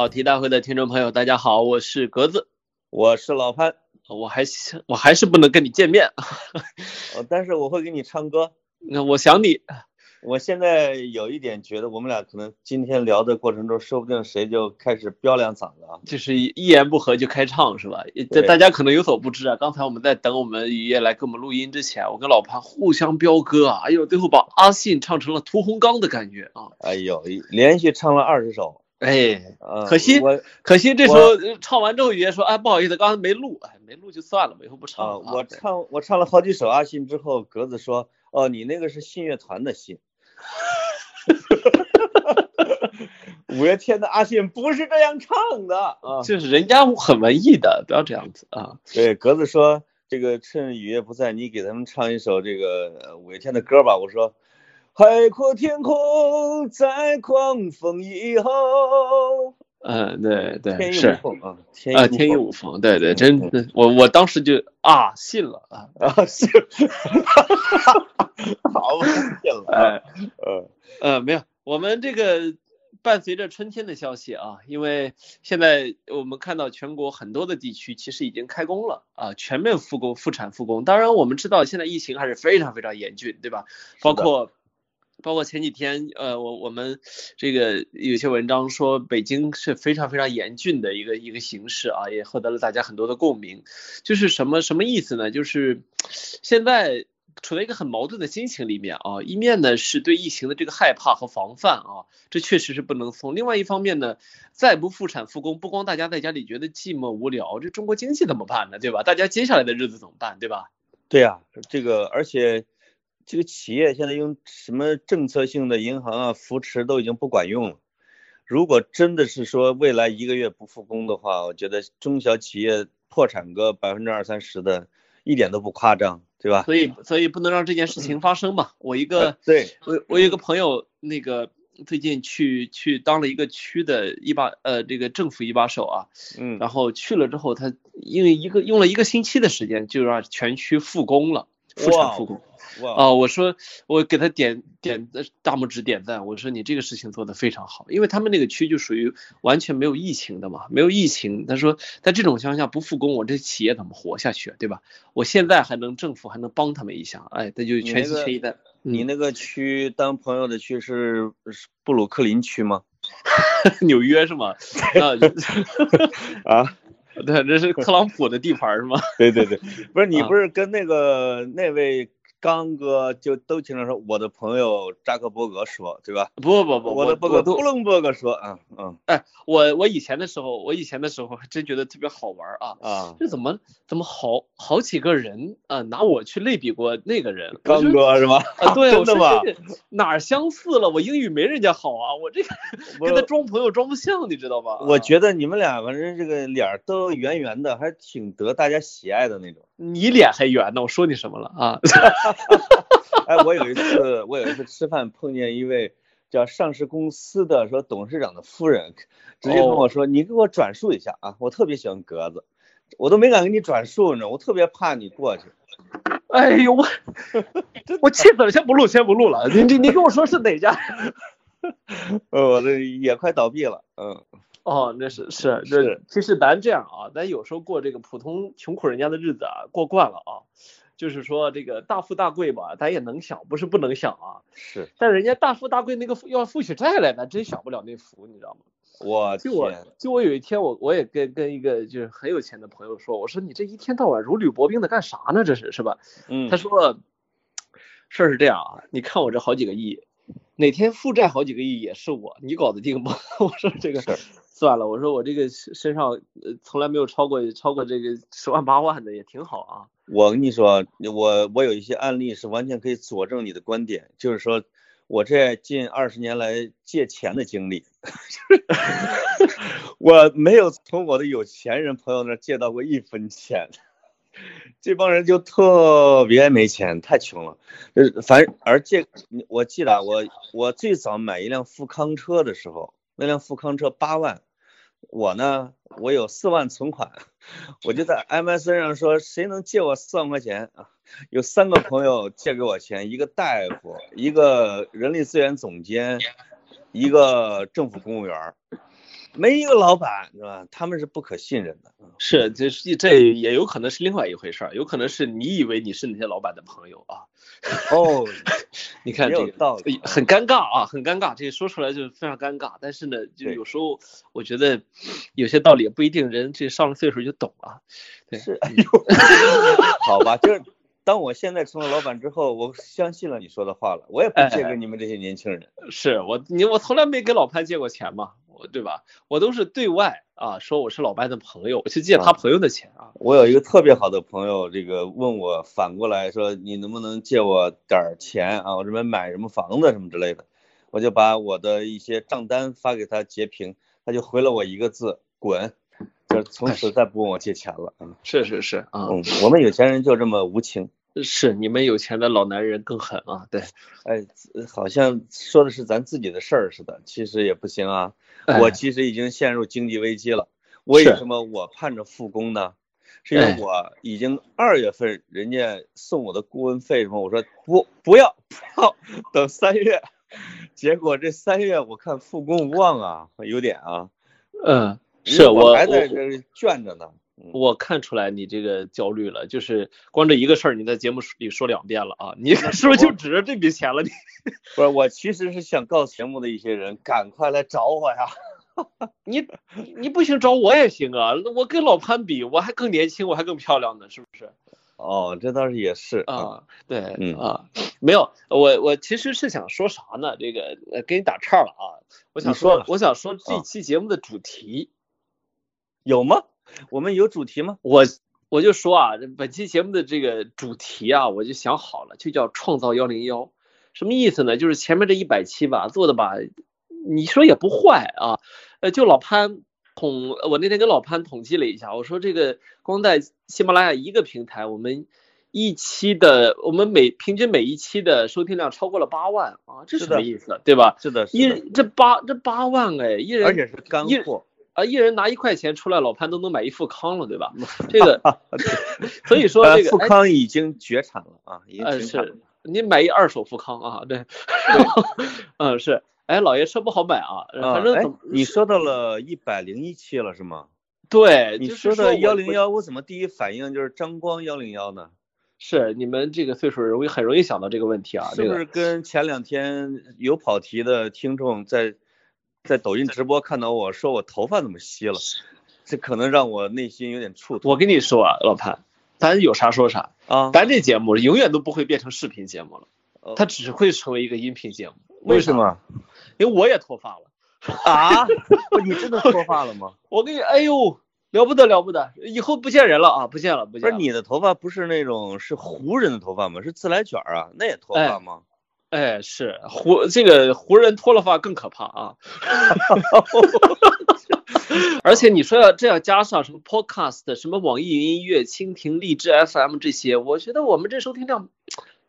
跑题大会的听众朋友，大家好，我是格子，我是老潘，我还是我还是不能跟你见面，呃，但是我会给你唱歌。那我想你，我现在有一点觉得，我们俩可能今天聊的过程中，说不定谁就开始飙两嗓子啊，就是一言不合就开唱是吧？这大家可能有所不知啊，刚才我们在等我们雨夜来给我们录音之前，我跟老潘互相飙歌啊，哎呦，最后把阿信唱成了屠洪刚的感觉啊，哎呦，连续唱了二十首。哎，可惜，可惜这时候唱完之后，雨夜说：“哎，不好意思，刚才没录，哎，没录就算了，以后不唱了。”我唱，我唱了好几首阿信之后，格子说：“哦，你那个是信乐团的信。”五月天的阿信不是这样唱的啊，就是人家很文艺的，不要这样子啊。对，格子说：“这个趁雨夜不在，你给他们唱一首这个五月天的歌吧。”我说。海阔天空在狂风以后。嗯，对对是啊，天衣无缝，对对，真的我我当时就啊信了啊啊信，好信了 哎呃呃没有，我们这个伴随着春天的消息啊，因为现在我们看到全国很多的地区其实已经开工了啊，全面复工复产复工。当然我们知道现在疫情还是非常非常严峻，对吧？包括。包括前几天，呃，我我们这个有些文章说北京是非常非常严峻的一个一个形势啊，也获得了大家很多的共鸣。就是什么什么意思呢？就是现在处在一个很矛盾的心情里面啊，一面呢是对疫情的这个害怕和防范啊，这确实是不能松。另外一方面呢，再不复产复工，不光大家在家里觉得寂寞无聊，这中国经济怎么办呢？对吧？大家接下来的日子怎么办？对吧？对呀，这个而且。这个企业现在用什么政策性的银行啊扶持都已经不管用了。如果真的是说未来一个月不复工的话，我觉得中小企业破产个百分之二三十的，一点都不夸张，对吧？所以，所以不能让这件事情发生嘛。我一个，对我我有一个朋友，那个最近去去当了一个区的一把呃这个政府一把手啊，嗯，然后去了之后，他因为一个用了一个星期的时间，就让全区复工了，复产复工。啊，我说我给他点点大拇指点赞，我说你这个事情做得非常好，因为他们那个区就属于完全没有疫情的嘛，没有疫情。他说在这种情况下不复工，我这企业怎么活下去，对吧？我现在还能政府还能帮他们一下，哎，那就全心全意的。你那个区当朋友的区是布鲁克林区吗？纽约是吗？啊，对，这是特朗普的地盘是吗？对对对，不是你不是跟那个那位。刚哥就都经常说我的朋友扎克伯格说，对吧？不不不，我的伯格布隆伯格说，嗯嗯。哎，我我以前的时候，我以前的时候还真觉得特别好玩啊啊！这怎么怎么好好几个人啊拿我去类比过那个人，刚哥是吧？啊，对，真的吗？哪相似了？我英语没人家好啊，我这个跟他装朋友装不像，你知道吧？我觉得你们俩反正这个脸都圆圆的，还挺得大家喜爱的那种。你脸还圆呢，我说你什么了啊？哎，我有一次，我有一次吃饭碰见一位叫上市公司的说董事长的夫人，直接跟我说：“你给我转述一下啊，我特别喜欢格子，我都没敢给你转述呢，我特别怕你过去。”哎呦我，我气死了！先不录，先不录了。你你你跟我说是哪家？呃我，这也快倒闭了。嗯。哦，那是是这其实咱这样啊，咱有时候过这个普通穷苦人家的日子啊，过惯了啊，就是说这个大富大贵吧，咱也能享，不是不能享啊。是，但人家大富大贵那个要负起债来，咱真享不了那福，你知道吗？我就我就我有一天我我也跟跟一个就是很有钱的朋友说，我说你这一天到晚如履薄冰的干啥呢？这是是吧？嗯。他说事儿是这样啊，你看我这好几个亿，哪天负债好几个亿也是我，你搞得定吗？我说这个。算了，我说我这个身上从来没有超过超过这个十万八万的也挺好啊。我跟你说，我我有一些案例是完全可以佐证你的观点，就是说我这近二十年来借钱的经历，我没有从我的有钱人朋友那借到过一分钱，这帮人就特别没钱，太穷了。呃，反而借我记得我我最早买一辆富康车的时候，那辆富康车八万。我呢，我有四万存款，我就在 MSN 上说，谁能借我四万块钱啊？有三个朋友借给我钱，一个大夫，一个人力资源总监，一个政府公务员。没一个老板是吧？他们是不可信任的。是，这是这也有可能是另外一回事儿，有可能是你以为你是那些老板的朋友啊。哦，你看这个道理。很尴尬啊，很尴尬，这个说出来就非常尴尬。但是呢，就有时候我觉得有些道理也不一定人这上了岁数就懂了。对是，哎呦，好吧，就是当我现在成了老板之后，我相信了你说的话了，我也不借给你们这些年轻人。是我你我从来没给老潘借过钱嘛，我对吧？我都是对外啊说我是老白的朋友，我去借他啊朋友的钱啊。我有一个特别好的朋友，这个问我反过来说，你能不能借我点钱啊？我这边买什么房子什么之类的，我就把我的一些账单发给他截屏，他就回了我一个字：滚。就是从此再不问我借钱了。嗯是是是啊，嗯，我们有钱人就这么无情。是你们有钱的老男人更狠啊，对。哎，好像说的是咱自己的事儿似的，其实也不行啊。哎我其实已经陷入经济危机了。为什么我盼着复工呢？是因为哎我已经二月份人家送我的顾问费什么，我说不不要不要，等三月。结果这三月我看复工无望啊，有点啊。嗯，是我还在我这卷着呢。嗯我看出来你这个焦虑了，就是光这一个事儿，你在节目里说两遍了啊，你 是不是就指着这笔钱了？你 不是，我其实是想告诉节目的一些人，赶快来找我呀。你你不行找我也行啊，我跟老潘比，我还更年轻，我还更漂亮呢，是不是？哦，这倒是也是。啊，对，嗯啊，没有，我我其实是想说啥呢？这个呃，给你打岔了啊，我想你说我想说这啊期节目的主题，有吗？我们有主题吗？我我就说啊，本期节目的这个主题啊，我就想好了，就叫创造幺零幺，什么意思呢？就是前面这一百期吧，做的吧，你说也不坏啊，呃，就老潘统，我那天跟老潘统计了一下，我说这个光在喜马拉雅一个平台，我们一期的，我们每平均每一期的收听量超过了八万啊，这是什么意思？对吧？是的，是一的，这八这八万哎，一人而且是干一货。啊，一人拿一块钱出来，老潘都能买一富康了，对吧？这个，所以说呃这个，哎富康已经绝产了啊，已经绝产了是。你买一二手富康啊，对，嗯是，哎老爷车不好买啊，反正你说到了一百零一期了是吗？对，你说的幺零幺，我怎么第一反应就是张光幺零幺呢？是你们这个岁数容易很容易想到这个问题啊，是不是跟前两天有跑题的听众在在抖音直播看到我说我头发怎么稀了？这可能让我内心有点触动我跟你说啊，老潘，咱有啥说啥，啊。咱这节目永远都不会变成视频节目了，哦它只会成为一个音频节目。为什？么因为我也脱发了。啊？你真的脱发了吗？我跟你，哎呦，了不得了不得，以后不见人了啊，不见了不见了。不是你的头发不是那种是胡人的头发吗？是自来卷啊，那也脱发吗？哎，是湖这个湖人脱了发更可怕啊！而且你说要这样加上什么 Podcast、什么网易云音乐、蜻蜓、荔枝 FM 这些，我觉得我们这收听量，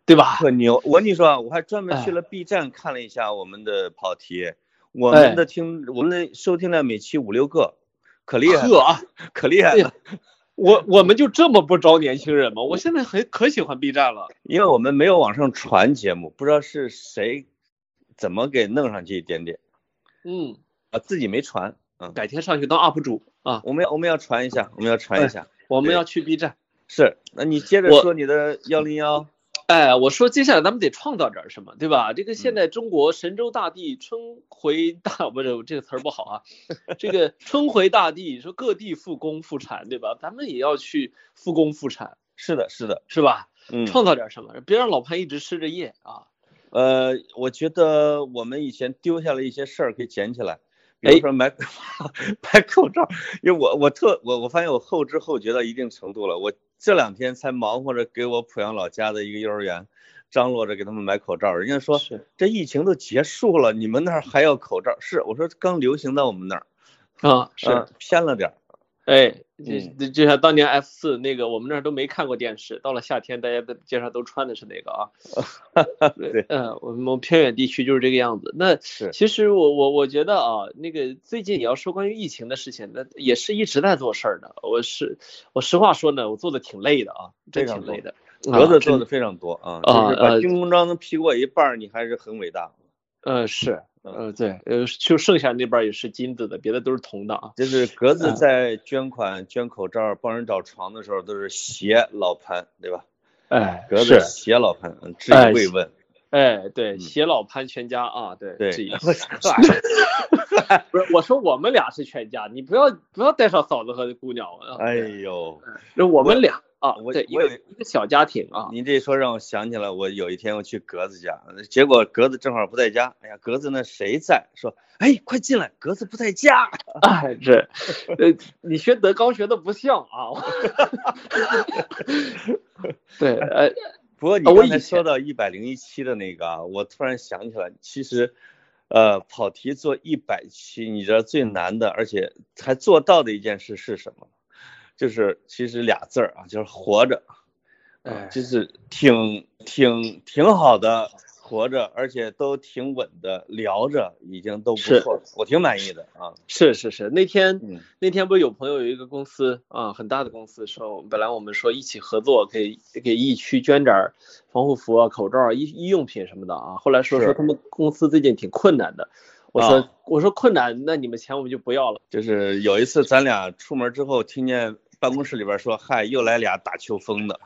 对吧？很牛！我跟你说啊，我还专门去哎了 B 站看了一下我们的跑题，我们的听我们的收听量每期五六个，可厉害了，啊，可厉害了。我我们就这么不招年轻人吗？我现在很可喜欢 B 站了。因为我们没有往上传节目，不知道是谁怎么给弄上去一点点嗯，啊，自己没传。嗯，改天上去当 UP 主啊！我们要我们要传一下，我们要传一下。我们要去 B 站。是，那你接着说你的幺零幺。哎，我说接下来咱们得创造点什么，对吧？这个嗯现在中国神州大地春回大，不是这个词儿不好啊，这个春回大地，说各地复工复产，对吧？咱们也要去复工复产，是的，是的，是吧？嗯，创造点什么，别让老潘一直失着业啊。呃，我觉得我们以前丢下了一些事儿可以捡起来，比如哎说买 买口罩，因为我我特我我发现我后知后觉到一定程度了，我这两天才忙活着给我濮阳老家的一个幼儿园张罗着给他们买口罩，人家说是。这疫情都结束了，你们那儿还要口罩？是，我说刚流行到我们那儿，啊，是，嗯。偏了点儿，哎，嗯就就像当年 F 四那个，我们那儿都没看过电视，到了夏天，大家在街上都穿的是那个啊。对，嗯，我们偏远地区就是这个样子。那是其实我我我觉得啊，那个最近你要说关于疫情的事情，那也是一直在做事儿的。我是我实话说呢，我做的挺累的啊，真挺累的。格子做的非常多啊，啊就是把呃军功章能批过一半，你还是很伟大。呃是呃，对，呃，就剩下那边也是金子的，别的都是铜的啊。就是格子在捐款、捐口罩、帮人找床的时候，都是携老潘，对吧？哎，格子携老潘，致以慰问。哎，对，携老潘全家啊，对，对，不是，我说我们俩是全家，你不要不要带上嫂子和姑娘啊。哎呦，那我们俩。啊，我对，我有一个小家庭啊。您这说让我想起来，我有一天我去格子家，结果格子正好不在家。哎呀，格子那谁在？说，哎，快进来，格子不在家。哎，这，呃，你学德高学的不像啊。对，呃，不过你刚才说到一百零一期的那个，我突然想起来，其实，呃，跑题做一百期，你知道最难的，而且才做到的一件事是什么？就是其实俩字儿啊，就是活着，哎，就是挺挺挺好的活着，而且都挺稳的聊着，已经都不错了，我挺满意的啊。是是是，那天那天不是有朋友有一个公司啊，很大的公司说，本来我们说一起合作，给给疫区捐点防护服啊、口罩啊、医医用品什么的啊，后来说说他们公司最近挺困难的，我说我说困难，那你们钱我们就不要了。就是有一次咱俩出门之后，听见。办公室里边说：“嗨，又来俩打秋风的，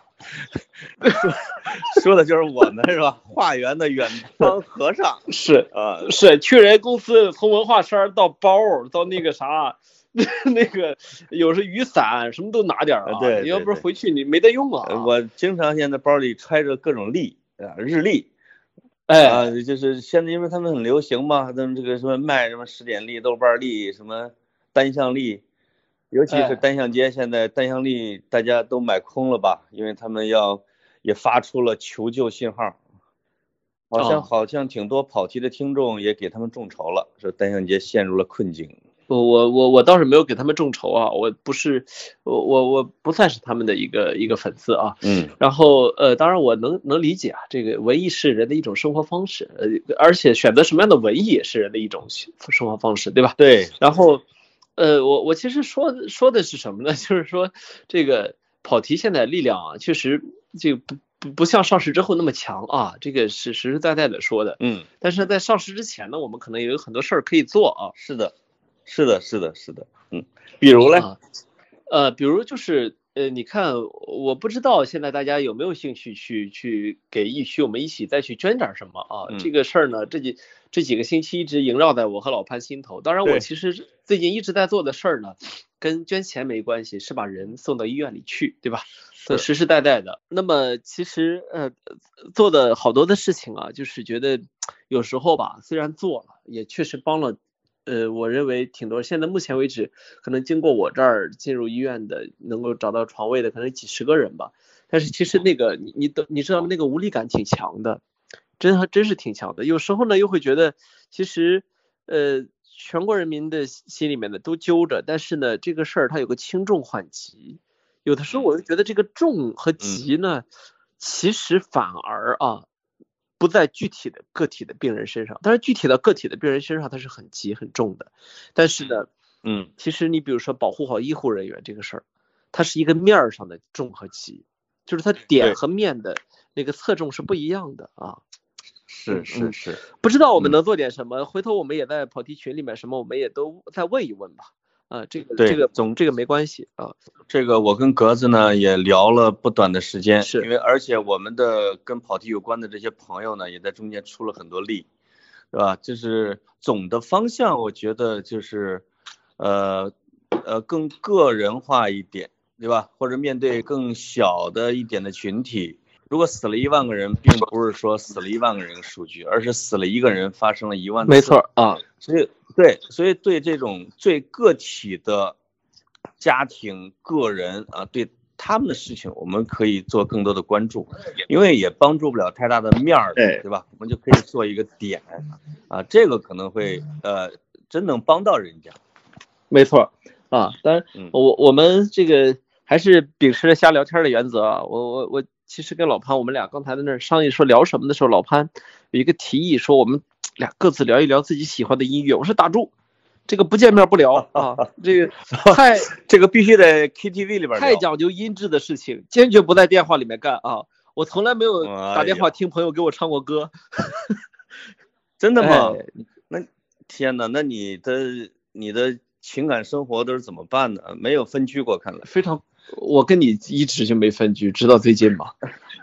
说的就是我们是吧？化缘的远方和尚 是啊，是去人公司，从文化衫到包到那个啥，那个有时雨伞什么都拿点啊。对，你要不是回去你没得用啊。我经常现在包里揣着各种历啊，日历，哎，就是现在因为他们很流行嘛，他们这个什么卖什么十点历、豆瓣历、什么单向历。”尤其是单向街，现在单向力大家都买空了吧？因为他们要也发出了求救信号，好像好像挺多跑题的听众也给他们众筹了，说单向街陷入了困境。我我我我倒是没有给他们众筹啊，我不是我我我不算是他们的一个一个粉丝啊。嗯。然后呃，当然我能能理解啊，这个文艺是人的一种生活方式，呃，而且选择什么样的文艺也是人的一种生活方式，对吧？对。然后。呃，我我其实说说的是什么呢？就是说这个跑题现在力量啊，确实就不不不像上市之后那么强啊，这个是实实在在的说的。嗯。但是在上市之前呢，我们可能也有很多事儿可以做啊。是的，是的，是的，是的。嗯。比如嘞？呃，比如就是呃，你看，我不知道现在大家有没有兴趣去去给疫区我们一起再去捐点什么啊？这个事儿呢，这几。这几个星期一直萦绕在我和老潘心头。当然，我其实最近一直在做的事儿呢，跟捐钱没关系，是把人送到医院里去，对吧？是实实在在的。那么其实呃做的好多的事情啊，就是觉得有时候吧，虽然做了，也确实帮了，呃，我认为挺多。现在目前为止，可能经过我这儿进入医院的，能够找到床位的，可能几十个人吧。但是其实那个你你都你知道那个无力感挺强的。真还真是挺强的，有时候呢又会觉得，其实，呃，全国人民的心里面呢都揪着，但是呢这个事儿它有个轻重缓急，有的时候我就觉得这个重和急呢，其实反而啊不在具体的个体的病人身上，但是具体的个体的病人身上它是很急很重的，但是呢，嗯，其实你比如说保护好医护人员这个事儿，它是一个面儿上的重和急，就是它点和面的那个侧重是不一样的啊。是是是，不知道我们能做点什么，回头我们也在跑题群里面什么，我们也都再问一问吧。啊，这个这个总这个没关系啊。这个我跟格子呢也聊了不短的时间，是因为而且我们的跟跑题有关的这些朋友呢，也在中间出了很多力，是吧？就是总的方向，我觉得就是呃呃更个人化一点，对吧？或者面对更小的一点的群体。如果死了一万个人，并不是说死了一万个人数据，而是死了一个人发生了一万。没错啊，所以对，所以对这种最个体的家庭、个人啊，对他们的事情，我们可以做更多的关注，因为也帮助不了太大的面儿，对对吧？我们就可以做一个点啊，这个可能会呃，真能帮到人家。没错啊，当然我我们这个还是秉持着瞎聊天的原则啊，我我我。其实跟老潘，我们俩刚才在那儿商议说聊什么的时候，老潘有一个提议说，我们俩各自聊一聊自己喜欢的音乐。我说打住，这个不见面不聊啊，这个太 这个必须得 KTV 里边太讲究音质的事情，坚决不在电话里面干啊！我从来没有打电话听朋友给我唱过歌，真的吗？那天哪，那你的你的情感生活都是怎么办的？没有分居过，看来。非常，我跟你一直就没分居，直到最近吧。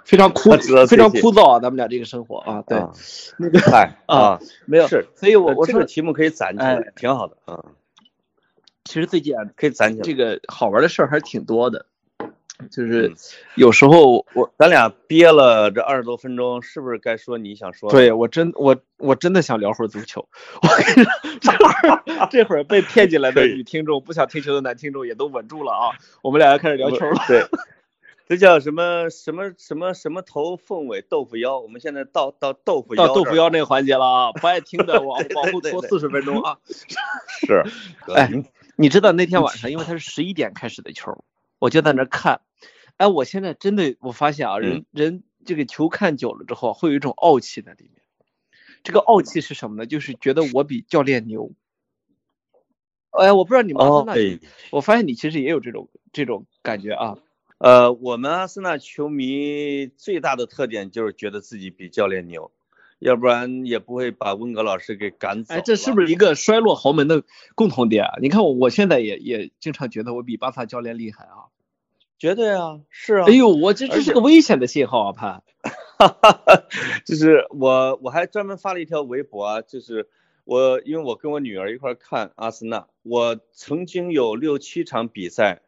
非常枯 非常枯燥啊，咱们俩这个生活啊，对，啊那个嗨啊，没有，是，所以我我说这个题目可以攒起来哎，挺好的啊，其实最近啊，可以攒起来。这个好玩的事儿还是挺多的，就是嗯有时候我咱俩憋了这二十多分钟，是不是该说你想说的？对我真我我真的想聊会儿足球，我跟你说，这会儿这会儿被骗进来的女听众，不想听球的男听众也都稳住了啊，我们俩要开始聊球了。对，这叫什么什么什么什么头凤尾豆腐腰？我们现在到到豆腐腰到豆腐腰那个环节了啊，不爱听的 往往后拖四十分钟啊。是，哎你知道那天晚上，因为他是十一点开始的球，我就在那儿看。哎，我现在真的我发现啊，人人这个球看久了之后，会有一种傲气在里面。这个傲气是什么呢？就是觉得我比教练牛。哎，我不知道你们阿森纳，哦我发现你其实也有这种这种感觉啊。呃，我们阿森纳球迷最大的特点就是觉得自己比教练牛，要不然也不会把温格老师给赶走。哎，这是不是一个衰落豪门的共同点啊？你看我，我现在也也经常觉得我比巴萨教练厉害啊。绝对啊，是啊。哎呦，我这这是个危险的信号啊，潘。就是我我还专门发了一条微博啊，就是我因为我跟我女儿一块儿看阿森纳，我曾经有六七场比赛，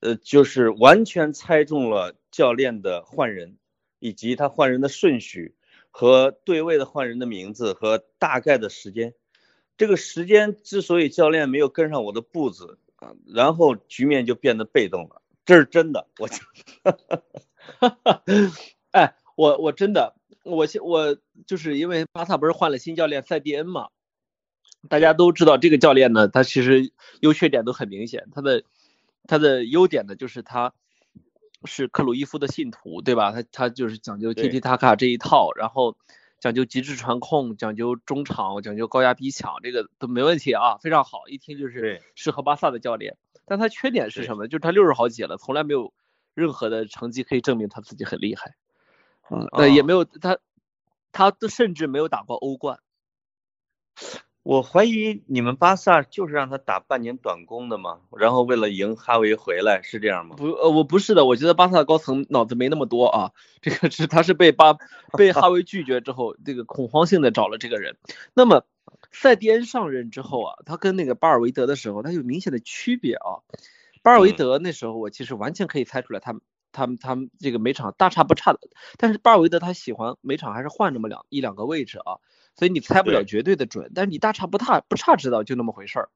呃，就是完全猜中了教练的换人，以及他换人的顺序和对位的换人的名字和大概的时间。这个时间之所以教练没有跟上我的步子啊，然后局面就变得被动了，这是真的。我 哎，我我真的，我现我就是因为巴萨不是换了新教练塞蒂恩嘛，大家都知道这个教练呢，他其实优缺点都很明显。他的他的优点呢，就是他是克鲁伊夫的信徒，对吧？他他就是讲究踢对踢塔卡这一套，然后讲究极致传控，讲究中场，讲究高压逼抢，这个都没问题啊，非常好，一听就是适合巴萨的教练。但他缺点是什么？就是他六十好几了，从来没有任何的成绩可以证明他自己很厉害。嗯，那也哦没有他，他都甚至没有打过欧冠。我怀疑你们巴萨就是让他打半年短工的嘛，然后为了赢哈维回来，是这样吗？不，呃，我不是的，我觉得巴萨高层脑子没那么多啊。这个是他是被巴被哈维拒绝之后，这个恐慌性的找了这个人。那么塞蒂恩上任之后啊，他跟那个巴尔维德的时候，他有明显的区别啊。巴尔维嗯。德那时候我其实完全可以猜出来，他们他们他们这个每场大差不差的，但是巴尔维德他喜欢每场还是换这么两一两个位置啊，所以你猜不了绝对的准，但是你大差不差不差知道就那么回事儿，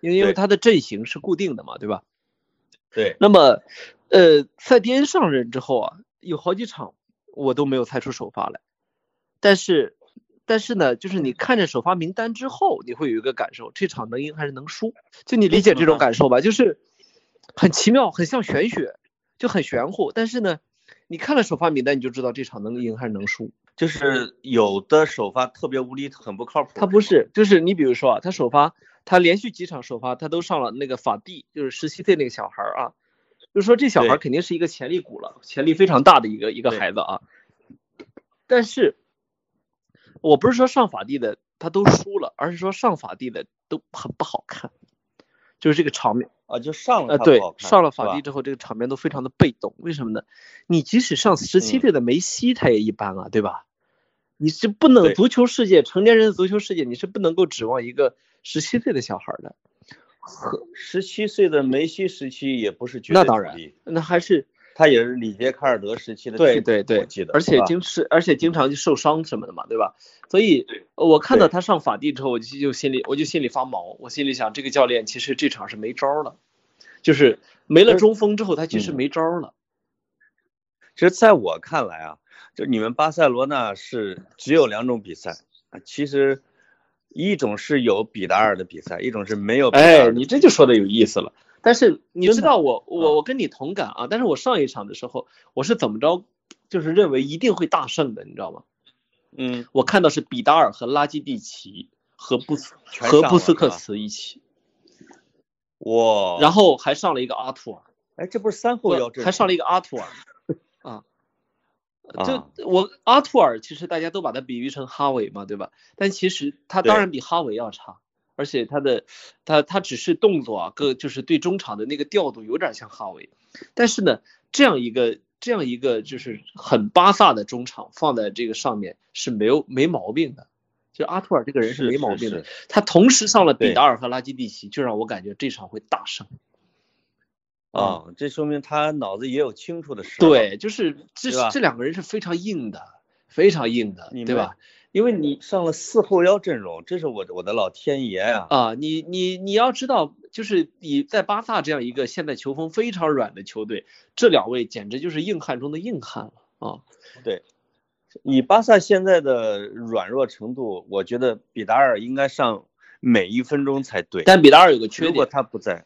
因为因为他的阵型是固定的嘛，对吧？对，那么，呃，塞蒂恩上任之后啊，有好几场我都没有猜出首发来，但是，但是呢，就是你看着首发名单之后，你会有一个感受，这场能赢还是能输？就你理解这种感受吧，就是很奇妙，很像玄学，就很玄乎。但是呢，你看了首发名单，你就知道这场能赢还是能输。就是有的首发特别无力，很不靠谱。他不是，就是你比如说啊，他首发，他连续几场首发，他都上了那个法蒂，就是十七岁那个小孩儿啊，就是说这小孩儿肯定是一个潜力股了，潜力非常大的一个一个孩子啊。但是，我不是说上法蒂的他都输了，而是说上法蒂的都很不好看，就是这个场面。啊，就上了呃，对上了法蒂之后，这个场面都非常的被动。为什么呢？你即使上十七嗯岁的梅西，他也一般啊，对吧？你是不能足球世界成年人的足球世界，你是不能够指望一个十七岁的小孩的。和。十七岁的梅西时期也不是绝对那当然那还是他也是里杰卡尔德时期的对对对我记，得，而且经是而且经常就受伤什么的嘛，对吧？所以呃我看到他上法蒂之后，我就就心里我就心里发毛，我心里想这个教练其实这场是没招儿了，就是没了呃中锋之后，他其实嗯没招儿了。其实在我看来啊，就你们巴塞罗那是只有两种比赛啊，其实一种是有比达尔的比赛，一种是没有比达尔哎，你这就说的有意思了。但是你知道我我啊我跟你同感啊，但是我上一场的时候我是怎么着，就是认为一定会大胜的，你知道吗？嗯，我看到是比达尔和拉基蒂奇和布斯和布斯克茨一起，哇，然后还上了一个阿图尔，哎，这不是三后腰阵，还上了一个阿图尔，啊，就我阿图尔，其实大家都把他比喻成哈维嘛，对吧？但其实他当然比哈维要差，而且他的他他只是动作啊，各就是对中场的那个调度有点像哈维，但是呢，这样一个这样一个就是很巴萨的中场放在这个上面是没有没毛病的，就阿图尔这个人是没毛病的，他同时上了比达尔和拉基蒂奇，就让我感觉这场会大胜。啊，这说明他脑子也有清楚的时候。对，就是这这两个人是非常硬的，非常硬的，对吧？因为你上了四后腰阵容，这是我我的老天爷呀！啊，你你你要知道，就是你在巴萨这样一个现在球风非常软的球队，这两位简直就是硬汉中的硬汉了啊！对，以巴萨现在的软弱程度，我觉得比达尔应该上每一分钟才对。但比达尔有个缺点，如果他不在。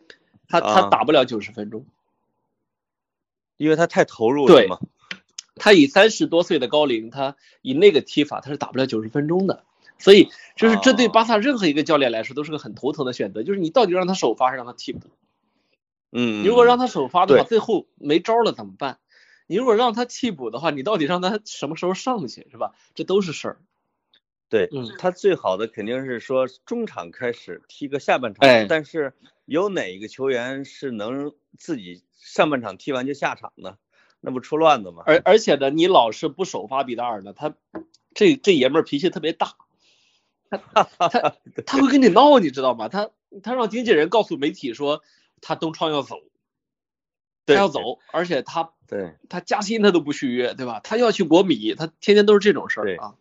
他他打不了九十分钟，因为他太投入了嘛。他以三十多岁的高龄，他以那个踢法，他是打不了九十分钟的。所以，就是这对巴萨任何一个教练来说都是个很头疼的选择，就是你到底让他首发还是让他替补？嗯，如果让他首发的话，最后没招了怎么办？你如果让他替补的话，你到底让他什么时候上去是吧？这都是事儿。对，他最好的肯定是说中场开始踢个下半场，但是。有哪一个球员是能自己上半场踢完就下场的？那不出乱子吗？而而且呢，你老是不首发比达尔呢，他这这爷们儿脾气特别大，他他他会跟你闹，你知道吗？他他让经纪人告诉媒体说他东窗要走，他要走，而且他对他加薪他都不续约，对吧？他要去国米，他天天都是这种事儿啊。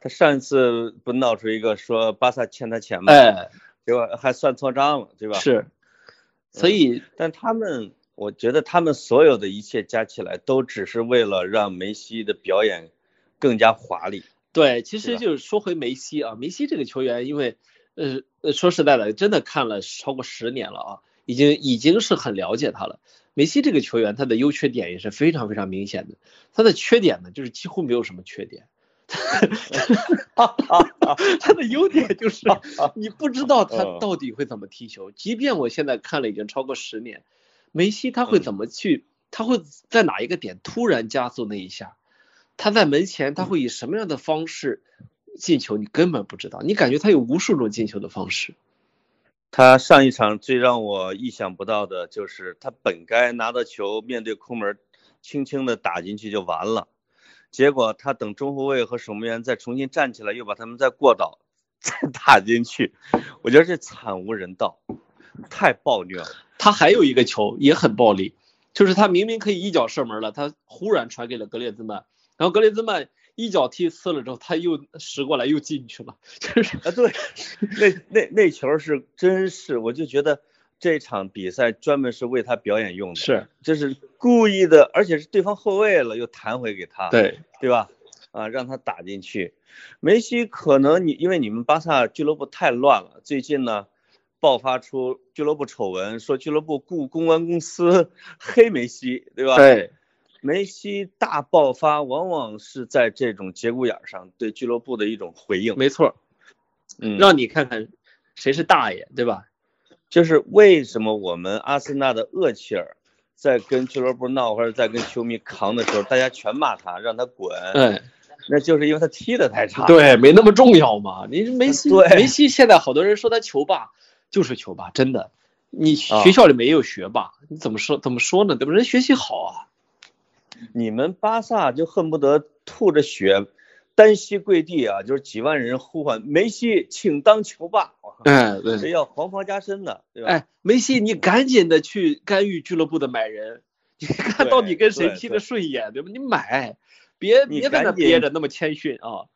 他上一次不闹出一个说巴萨欠他钱吗？哎。结果还算错账了，对吧？是，所以，但他们，我觉得他们所有的一切加起来，都只是为了让梅西的表演更加华丽。对，其实就是说回梅西啊，梅西这个球员，因为，呃，说实在的，真的看了超过十年了啊，已经已经是很了解他了。梅西这个球员，他的优缺点也是非常非常明显的。他的缺点呢，就是几乎没有什么缺点。他的优点就是 你不知道他到底会怎么踢球。即便我现在看了已经超过十年，梅西他会怎么去？他会在哪一个点突然加速那一下？他在门前他会以什么样的方式进球？你根本不知道。你感觉他有无数种进球的方式。他上一场最让我意想不到的就是他本该拿到球面对空门，轻轻的打进去就完了。结果他等中后卫和守门员再重新站起来，又把他们再过倒，再打进去，我觉得这惨无人道，太暴虐了。他还有一个球也很暴力，就是他明明可以一脚射门了，他忽然传给了格列兹曼，然后格列兹曼一脚踢呲了之后，他又拾过来又进去了，就是 啊，对，那那那球是真是，我就觉得。这场比赛专门是为他表演用的，是，就是故意的，而且是对方后卫了又弹回给他，对，对吧？啊，让他打进去。梅西可能你因为你们巴萨俱乐部太乱了，最近呢爆发出俱乐部丑闻，说俱乐部雇公关公司 黑梅西，对吧？对，梅西大爆发往往是在这种节骨眼上对俱乐部的一种回应，没错，嗯，让你看看谁是大爷，对吧？就是为什么我们阿森纳的厄齐尔在跟俱乐部闹或者在跟球迷扛的时候，大家全骂他，让他滚。嗯，那就是因为他踢的太差。对，没那么重要嘛。你梅西，梅西现在好多人说他球霸，就是球霸，真的。你学校里没有学霸，你怎么说怎么说呢？对吧？人学习好啊。你们巴萨就恨不得吐着血。单膝跪地啊，就是几万人呼唤梅西，请当球霸。哎，对，这要黄袍加身的，对吧？哎，梅西，你赶紧的去干预俱乐部的买人，你看到底跟谁踢的顺眼，对吧？你买，别别在那憋着那么谦逊啊。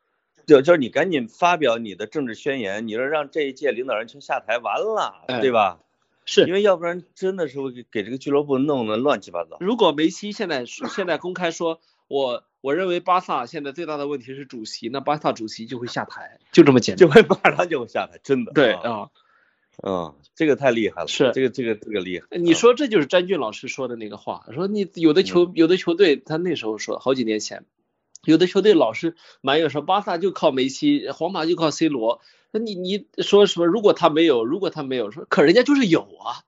就就是你赶紧发表你的政治宣言，你说让这一届领导人全下台，完了，对吧？是因为要不然真的是会给给这个俱乐部弄得乱七八糟。如果梅西现在现在公开说，我。我认为巴萨现在最大的问题是主席，那巴萨主席就会下台，就这么简单，就会马上就会下台，真的。对啊，嗯，这个太厉害了，是这个这个这个厉害。你说这就是詹俊老师说的那个话，说你有的球有的球队，他那时候说好几年前，有的球队老是埋怨说巴萨就靠梅西，皇马就靠 C 罗，那你你说什么？如果他没有，如果他没有说，可人家就是有啊。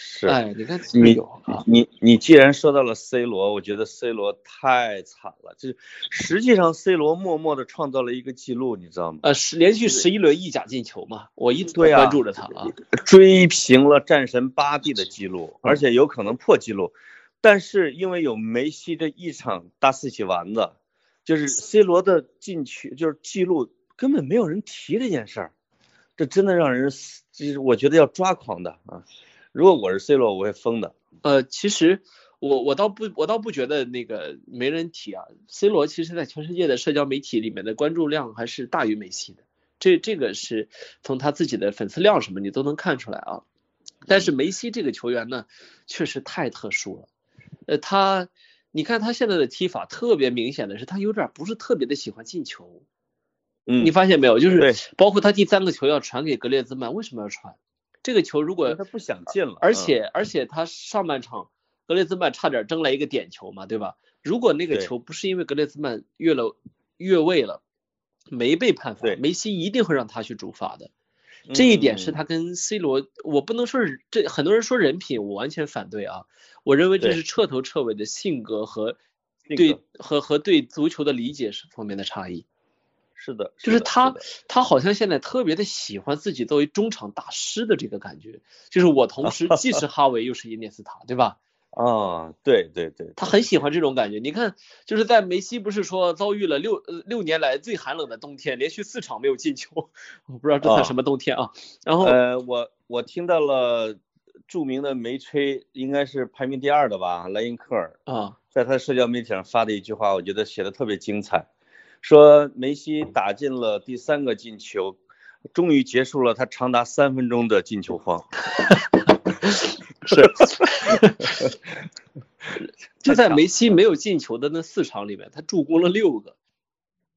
是，哎，你看你有啊，你你既然说到了 C 罗，我觉得 C 罗太惨了。就是实际上 C 罗默默的创造了一个记录，你知道吗？呃，十连续十一轮意甲进球嘛，我一直关注着他啊。追平了战神巴蒂的记录，而且有可能破纪录。但是因为有梅西这一场大四喜丸子，就是 C 罗的进球就是记录根本没有人提这件事儿，这真的让人就是我觉得要抓狂的啊！如果我是 C 罗，我会疯的。呃，其实我我倒不我倒不觉得那个没人提啊，C 罗其实在全世界的社交媒体里面的关注量还是大于梅西的，这这个是从他自己的粉丝量什么你都能看出来啊。但是梅西这个球员呢，确实太特殊了，呃，他你看他现在的踢法特别明显的是，他有点不是特别的喜欢进球，嗯，你发现没有？就是包括他第三个球要传给格列兹曼，为什么要传？这个球如果他不想进了，而且而且他上半场格列兹曼差点争来一个点球嘛，对吧？如果那个球不是因为格列兹曼越了越位了，没被判罚，梅西一定会让他去主罚的。嗯这一点是嗯他跟 C 罗，我不能说是这很多人说人品，我完全反对啊。我认为这是彻头彻尾的性格和性对和和对足球的理解是方面的差异。是的，的就是他的他好像现在特别的喜欢自己作为中场大师的这个感觉，就是我同时既是哈维又是伊涅斯塔，对吧？啊，对对对，他很喜欢这种感觉。你看，就是在梅西不是说遭遇了六呃六年来最寒冷的冬天，连续四场没有进球，我不知道这算什么冬天啊。然后呃，我我听到了著名的梅吹，应该是排名第二的吧，莱因克尔，啊，在他的社交媒体上发的一句话，我觉得写的特别精彩，说梅西打进了第三个进球，终于结束了他长达三分钟的进球荒。是，就在梅西没有进球的那四场里面，他助攻了六个。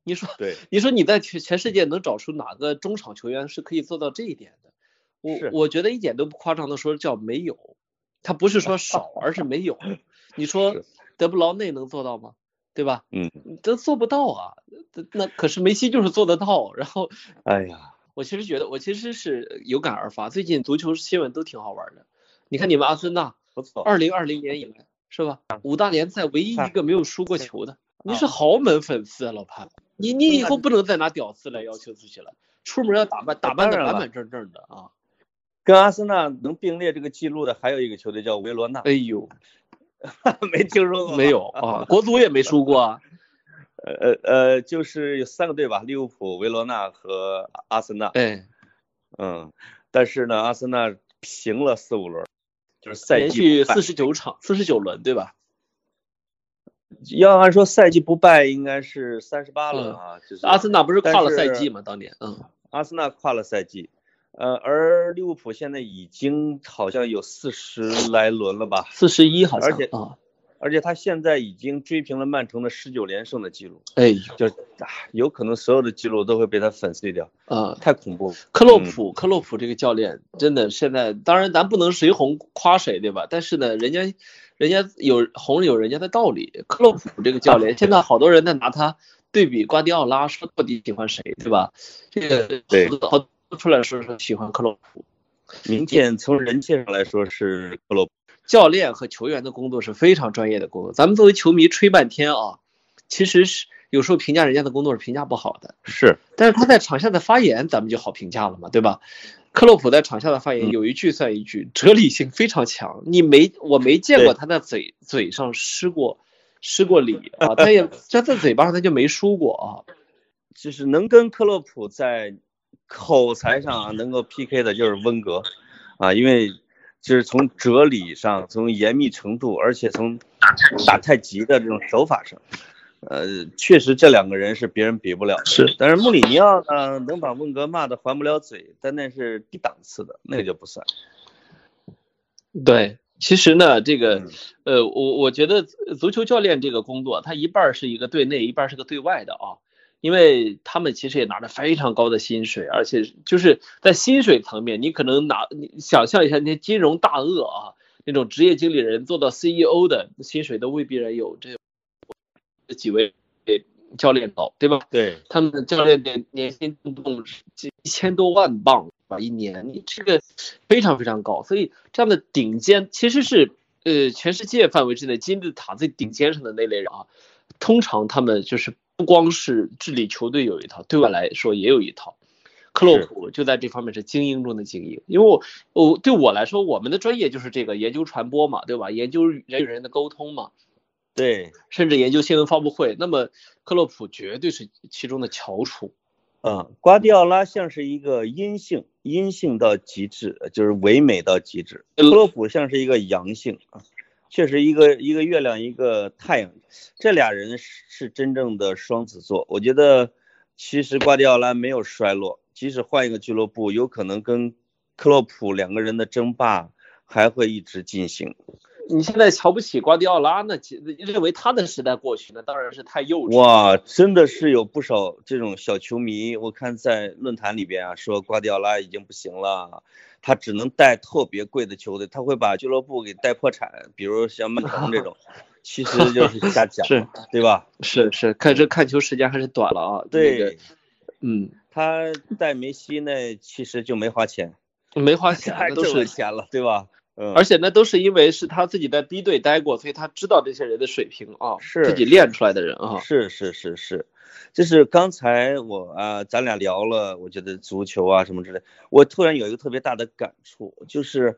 你说，对，你说你在全全世界能找出哪个中场球员是可以做到这一点的？我我觉得一点都不夸张的说叫没有，他不是说少，而是没有。你说德布劳内能做到吗？对吧？嗯，这做不到啊。那可是梅西就是做得到。然后哎呀，我其实觉得，我其实是有感而发。最近足球新闻都挺好玩的。你看你们阿森纳，不错，二零二零年以来是吧？五大联赛唯一一个没有输过球的。你啊是豪门粉丝啊，老潘。你你以后不能再拿屌丝来要求自己了，出门要打扮打扮的板板正正的啊。跟阿森纳能并列这个记录的还有一个球队叫维罗纳，哎呦，没听说过没有啊，国足也没输过啊。呃呃呃，就是有三个队吧，利物浦、维罗纳和阿森纳。哎，嗯，但是呢，阿森纳平了四五轮，就是赛季连续四十九场，四十九轮对吧？要按说赛季不败应该是三十八轮啊，就是嗯阿森纳不是跨了赛季吗？当年，嗯，阿森纳跨了赛季，呃，而利物浦现在已经好像有四十来轮了吧，四十一好像，而且啊，而且他现在已经追平了曼城的十九连胜的记录，哎，就啊，有可能所有的记录都会被他粉碎掉，啊，太恐怖了。克洛普，克洛普这个教练真的现在，当然咱不能谁红夸谁，对吧？但是呢，人家人家有红有人家的道理。克洛普这个教练，现在好多人在拿他对比瓜迪奥拉，说到底喜欢谁，对吧？这个对好多出来说说喜欢克洛普。明显从人气上来说是克洛普，教练和球员的工作是非常专业的工作，咱们作为球迷吹半天啊，其实是有时候评价人家的工作是评价不好的。是但是他在场下的发言，咱们就好评价了嘛，对吧？克洛普在场下的发言嗯有一句算一句，哲理性非常强。你没我没见过他在嘴嘴上失过失过礼啊，他也 他在嘴巴上他就没输过啊。就是能跟克洛普在口才上啊能够 PK 的就是温格啊，因为就是从哲理上，从严密程度，而且从打太极的这种手法上，呃，确实这两个人是别人比不了的。是，但是穆里尼奥呢，能把温格骂的还不了嘴，但那是低档次的，那个就不算。对，其实呢，这个嗯呃，我我觉得足球教练这个工作，他一半是一个对内，一半是个对外的啊。因为他们其实也拿着非常高的薪水，而且就是在薪水层面，你可能拿你想象一下那些金融大鳄啊，那种职业经理人做到 CEO 的薪水都未必然有这几位教练高，对吧？对，他们的教练年年薪动不动一千多万镑吧一年，你这个非常非常高，所以这样的顶尖其实是呃全世界范围之内金字塔最顶尖上的那类人啊，通常他们就是不光是治理球队有一套，对外来说也有一套。克洛普就在这方面是精英中的精英，因为我我对我来说，我们的专业就是这个研究传播嘛，对吧？研究人与人的沟通嘛，对，甚至研究新闻发布会。那么克洛普绝对是其中的翘楚。嗯，瓜迪奥拉像是一个阴性，阴性到极致，就是唯美到极致。克洛普像是一个阳性啊，确实一个一个月亮一个太阳，这俩人是真正的双子座。我觉得其实瓜迪奥拉没有衰落。即使换一个俱乐部，有可能跟克洛普两个人的争霸还会一直进行。你现在瞧不起瓜迪奥拉，那认为他的时代过去，那当然是太幼稚。哇，真的是有不少这种小球迷，我看在论坛里边啊，说瓜迪奥拉已经不行了，他只能带特别贵的球队，他会把俱乐部给带破产，比如像曼城这种，其实就是瞎讲，是，对吧？是是，看这看球时间还是短了啊。对，嗯。他带梅西那其实就没花钱，没花钱，都是钱了，对吧？嗯。而且那都是因为是他自己在 B 队待过，所以他知道这些人的水平啊，是自己练出来的人啊。是是是是，就是刚才我啊，咱俩聊了，我觉得足球啊什么之类，我突然有一个特别大的感触，就是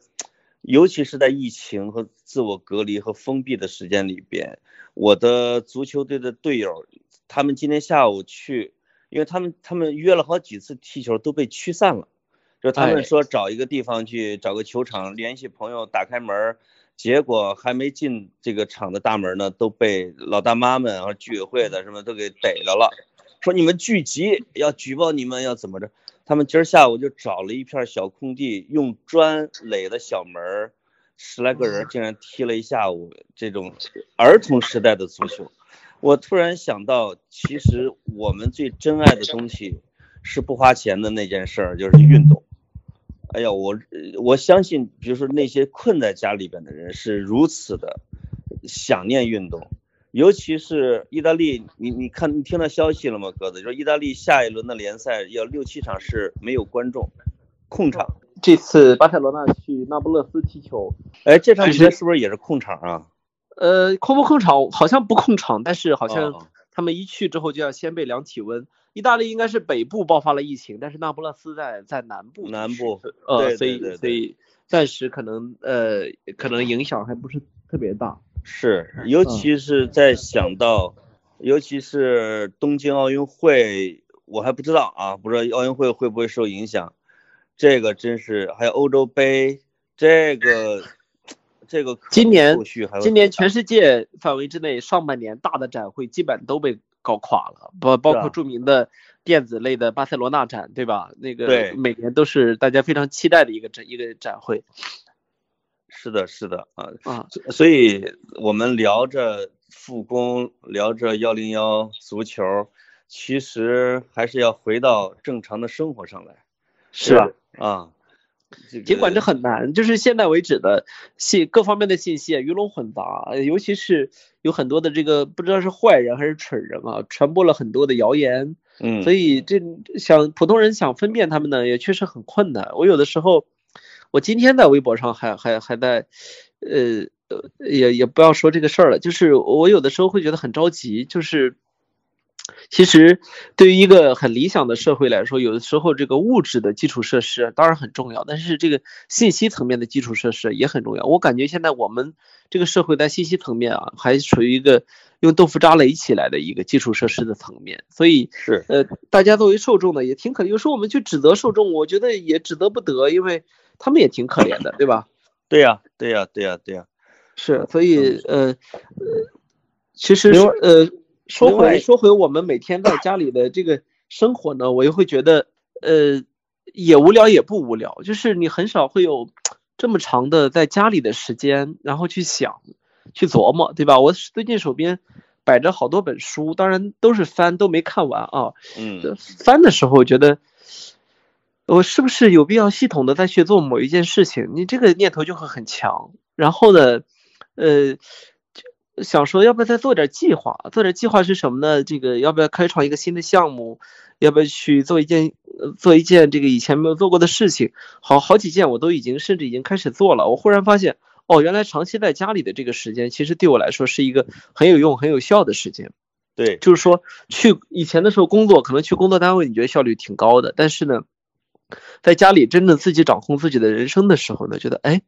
尤其是在疫情和自我隔离和封闭的时间里边，我的足球队的队友，他们今天下午去。因为他们他们约了好几次踢球都被驱散了，就他们说找一个地方去找个球场，联系朋友打开门，结果还没进这个场的大门呢，都被老大妈们啊居委会的什么都给逮着了，说你们聚集要举报你们要怎么着？他们今儿下午就找了一片小空地，用砖垒的小门，十来个人竟然踢了一下午这种儿童时代的足球。我突然想到，其实我们最珍爱的东西是不花钱的那件事儿，就是运动。哎呀，我我相信，比如说那些困在家里边的人是如此的想念运动，尤其是意大利，你你看你听到消息了吗，鸽子？就说意大利下一轮的联赛要六七场是没有观众，控场。这次巴塞罗那去那不勒斯踢球，哎，这场比赛是不是也是控场啊？呃，控不控场好像不控场，但是好像他们一去之后就要先被量体温。意大利应该是北部爆发了疫情，但是那不勒斯在在南部，南部，呃，所以所以暂时可能呃可能影响还不是特别大。是，尤其是在想到，尤其是东京奥运会，我还不知道啊，不知道奥运会会不会受影响。这个真是，还有欧洲杯这个。这个今年今年全世界范围之内上半年大的展会基本都被搞垮了，包包括著名的电子类的巴塞罗那展，对吧？那个每年都是大家非常期待的一个展一个展会。是的，是的啊啊！所以我们聊着复工，聊着幺零幺足球，其实还是要回到正常的生活上来，是吧？啊。尽管这很难，就是现在为止的信各方面的信息啊鱼龙混杂，尤其是有很多的这个不知道是坏人还是蠢人啊，传播了很多的谣言，嗯，所以这想普通人想分辨他们呢，也确实很困难。我有的时候，我今天在微博上还还还在，呃呃，也也不要说这个事儿了，就是我有的时候会觉得很着急，就是。其实，对于一个很理想的社会来说，有的时候这个物质的基础设施当然很重要，但是这个信息层面的基础设施也很重要。我感觉现在我们这个社会在信息层面啊，还处于一个用豆腐渣垒起来的一个基础设施的层面。所以是呃，大家作为受众呢，也挺可。有时候我们去指责受众，我觉得也指责不得，因为他们也挺可怜的，对吧？对呀，对呀，对呀，对呀。是，所以呃呃，其实呃。说回说回我们每天在家里的这个生活呢，我又会觉得，呃，也无聊也不无聊，就是你很少会有这么长的在家里的时间，然后去想，去琢磨，对吧？我最近手边摆着好多本书，当然都是翻，都没看完啊。嗯。翻的时候觉得，我是不是有必要系统的再去做某一件事情？你这个念头就会很强。然后呢，呃。想说要不要再做点计划？做点计划是什么呢？这个要不要开创一个新的项目？要不要去做一件呃做一件这个以前没有做过的事情？好好几件我都已经甚至已经开始做了。我忽然发现，哦，原来长期在家里的这个时间，其实对我来说是一个很有用、很有效的时间。对，就是说去以前的时候工作，可能去工作单位你觉得效率挺高的，但是呢，在家里真正自己掌控自己的人生的时候呢，觉得哎，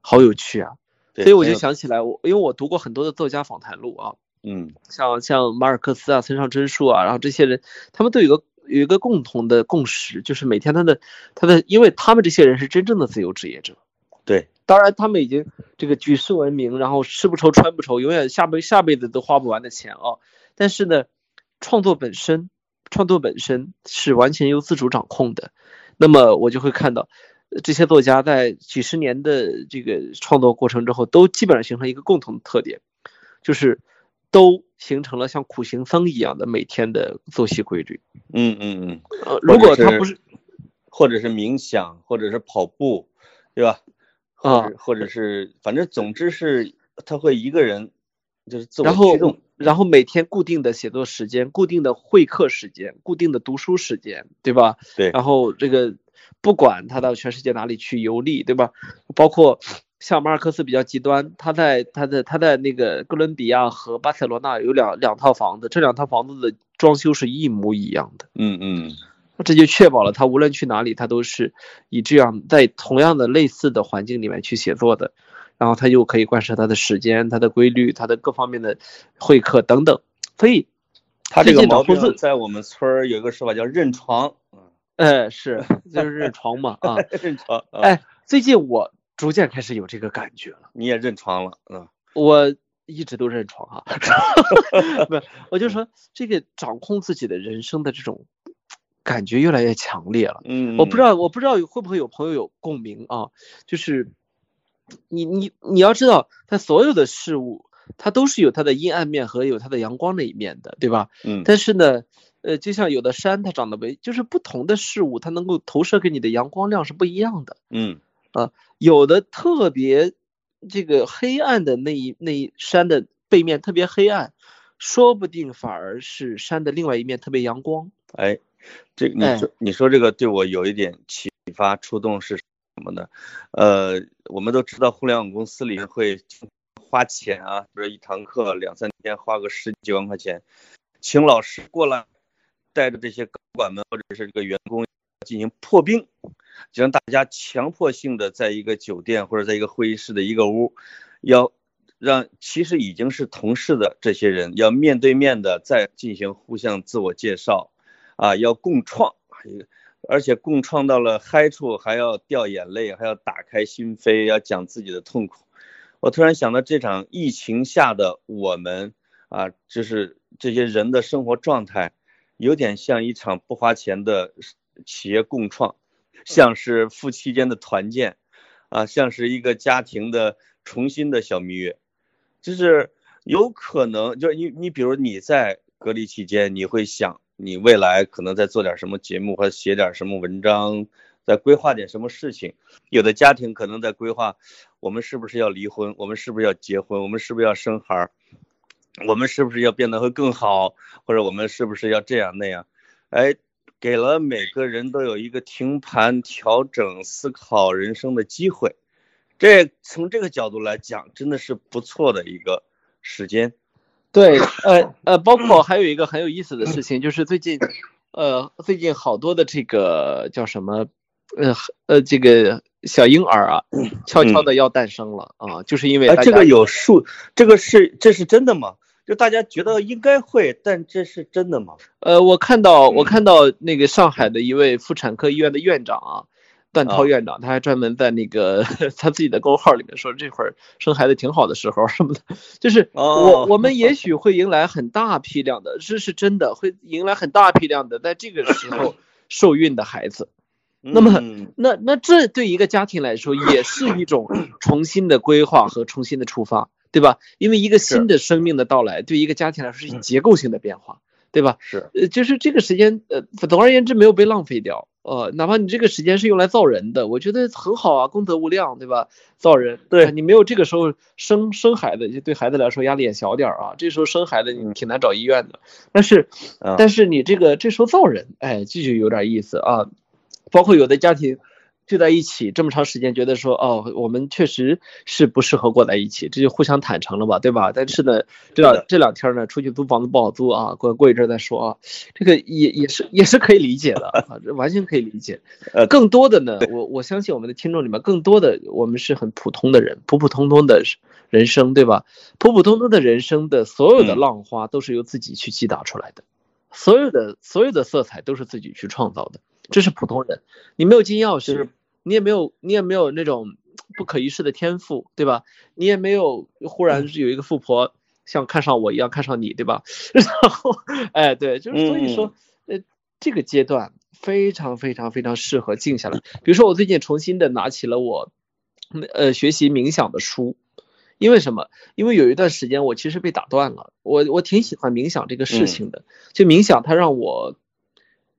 好有趣啊。对所以我就想起来，我因为我读过很多的作家访谈录啊，嗯像像马尔克斯啊、村上春树啊，然后这些人，他们都有个有一个共同的共识，就是每天他的他的，因为他们这些人是真正的自由职业者。对，当然他们已经这个举世闻名，然后吃不愁穿不愁，永远下辈下辈子都花不完的钱啊。但是呢，创作本身，创作本身是完全由自主掌控的。那么我就会看到，呃这些作家在几十年的这个创作过程之后，都基本上形成一个共同的特点，就是都形成了像苦行僧一样的每天的作息规律。嗯嗯嗯，呃，如果他不是或者是冥想，或者是跑步，对吧？啊或者是反正总之是他会一个人就是自我驱动。然后每天固定的写作时间、固定的会客时间、固定的读书时间，对吧？对然后这个不管他到全世界哪里去游历，对吧？包括像马尔克斯比较极端，他在他在他在那个哥伦比亚和巴塞罗那有两两套房子，这两套房子的装修是一模一样的。嗯嗯，这就确保了他无论去哪里，他都是以这样在同样的类似的环境里面去写作的，然后他又可以贯彻他的时间、他的规律、他的各方面的会客等等，所以他这个毛病在我们村儿有一个说法叫认床，嗯哎是 就是认床嘛啊，认床。啊，哎，最近我逐渐开始有这个感觉了，你也认床了，嗯我一直都认床啊，不是，我就说这个掌控自己的人生的这种感觉越来越强烈了。嗯，我不知道，我不知道会不会有朋友有共鸣啊？就是你你你要知道，它所有的事物，它都是有它的阴暗面和有它的阳光的一面的，对吧？嗯，但是呢，呃，就像有的山，它长得为就是不同的事物，它能够投射给你的阳光量是不一样的。嗯啊有的特别这个黑暗的那一那一山的背面特别黑暗，说不定反而是山的另外一面特别阳光。哎，这你哎说你说这个对我有一点启发触动是什么呢？呃，我们都知道互联网公司里会花钱啊，比如一堂课两三天花个十几万块钱，请老师过来带着这些高管们或者是这个员工进行破冰，就让大家强迫性的在一个酒店或者在一个会议室的一个屋，要让其实已经是同事的这些人要面对面的再进行互相自我介绍。啊，要共创，而且共创到了嗨处，还要掉眼泪，还要打开心扉，要讲自己的痛苦。我突然想到，这场疫情下的我们啊，就是这些人的生活状态，有点像一场不花钱的企业共创，像是夫妻间的团建，啊，像是一个家庭的重新的小蜜月，就是有可能，就是你你比如你在隔离期间，你会想。你未来可能在做点什么节目，或者写点什么文章，在规划点什么事情。有的家庭可能在规划，我们是不是要离婚？我们是不是要结婚？我们是不是要生孩儿？我们是不是要变得会更好？或者我们是不是要这样那样？哎，给了每个人都有一个停盘、调整、思考人生的机会。这从这个角度来讲，真的是不错的一个时间。对，呃呃，包括还有一个很有意思的事情，就是最近，呃，最近好多的这个叫什么，呃呃，这个小婴儿啊，悄悄的要诞生了啊，就是因为这个有数，这个是这是真的吗？就大家觉得应该会，但这是真的吗？呃，我看到我看到那个上海的一位妇产科医院的院长啊，段涛啊院长，他还专门在那个 他自己的公号里面说，这会儿生孩子挺好的时候什么的，就是我哦我们也许会迎来很大批量的，这是真的，会迎来很大批量的在这个时候受孕的孩子。那么嗯那那这对一个家庭来说也是一种重新的规划和重新的出发，对吧？因为一个新的生命的到来，对一个家庭来说是结构性的变化，对吧？是呃，就是这个时间，呃，总而言之没有被浪费掉。呃，哪怕你这个时间是用来造人的，我觉得很好啊，功德无量，对吧？造人，对你没有这个时候生生孩子，就对孩子来说压力也小点儿啊。这时候生孩子你挺难找医院的，但是，但是你这个这时候造人，哎，这就有点意思啊。包括有的家庭。聚在一起这么长时间，觉得说哦，我们确实是不适合过在一起，这就互相坦诚了吧，对吧？但是呢，这两这两天呢，出去租房子不好租啊，过过一阵再说啊，这个也也是也是可以理解的 啊，这完全可以理解。呃，更多的呢，我我相信我们的听众里面更多的我们是很普通的人，普普通通的人生，对吧？普普通通的人生的所有的浪花都是由自己去击打出来的，所有的所有的色彩都是自己去创造的，这是普通人，你没有金钥匙。你也没有，你也没有那种不可一世的天赋，对吧？你也没有忽然有一个富婆像看上我一样看上你，对吧？然后，哎，对，就是所以说，呃，这个阶段非常非常非常适合静下来。比如说，我最近重新的拿起了我，呃，学习冥想的书，因为什么？因为有一段时间我其实被打断了。我我挺喜欢冥想这个事情的，就冥想它让我，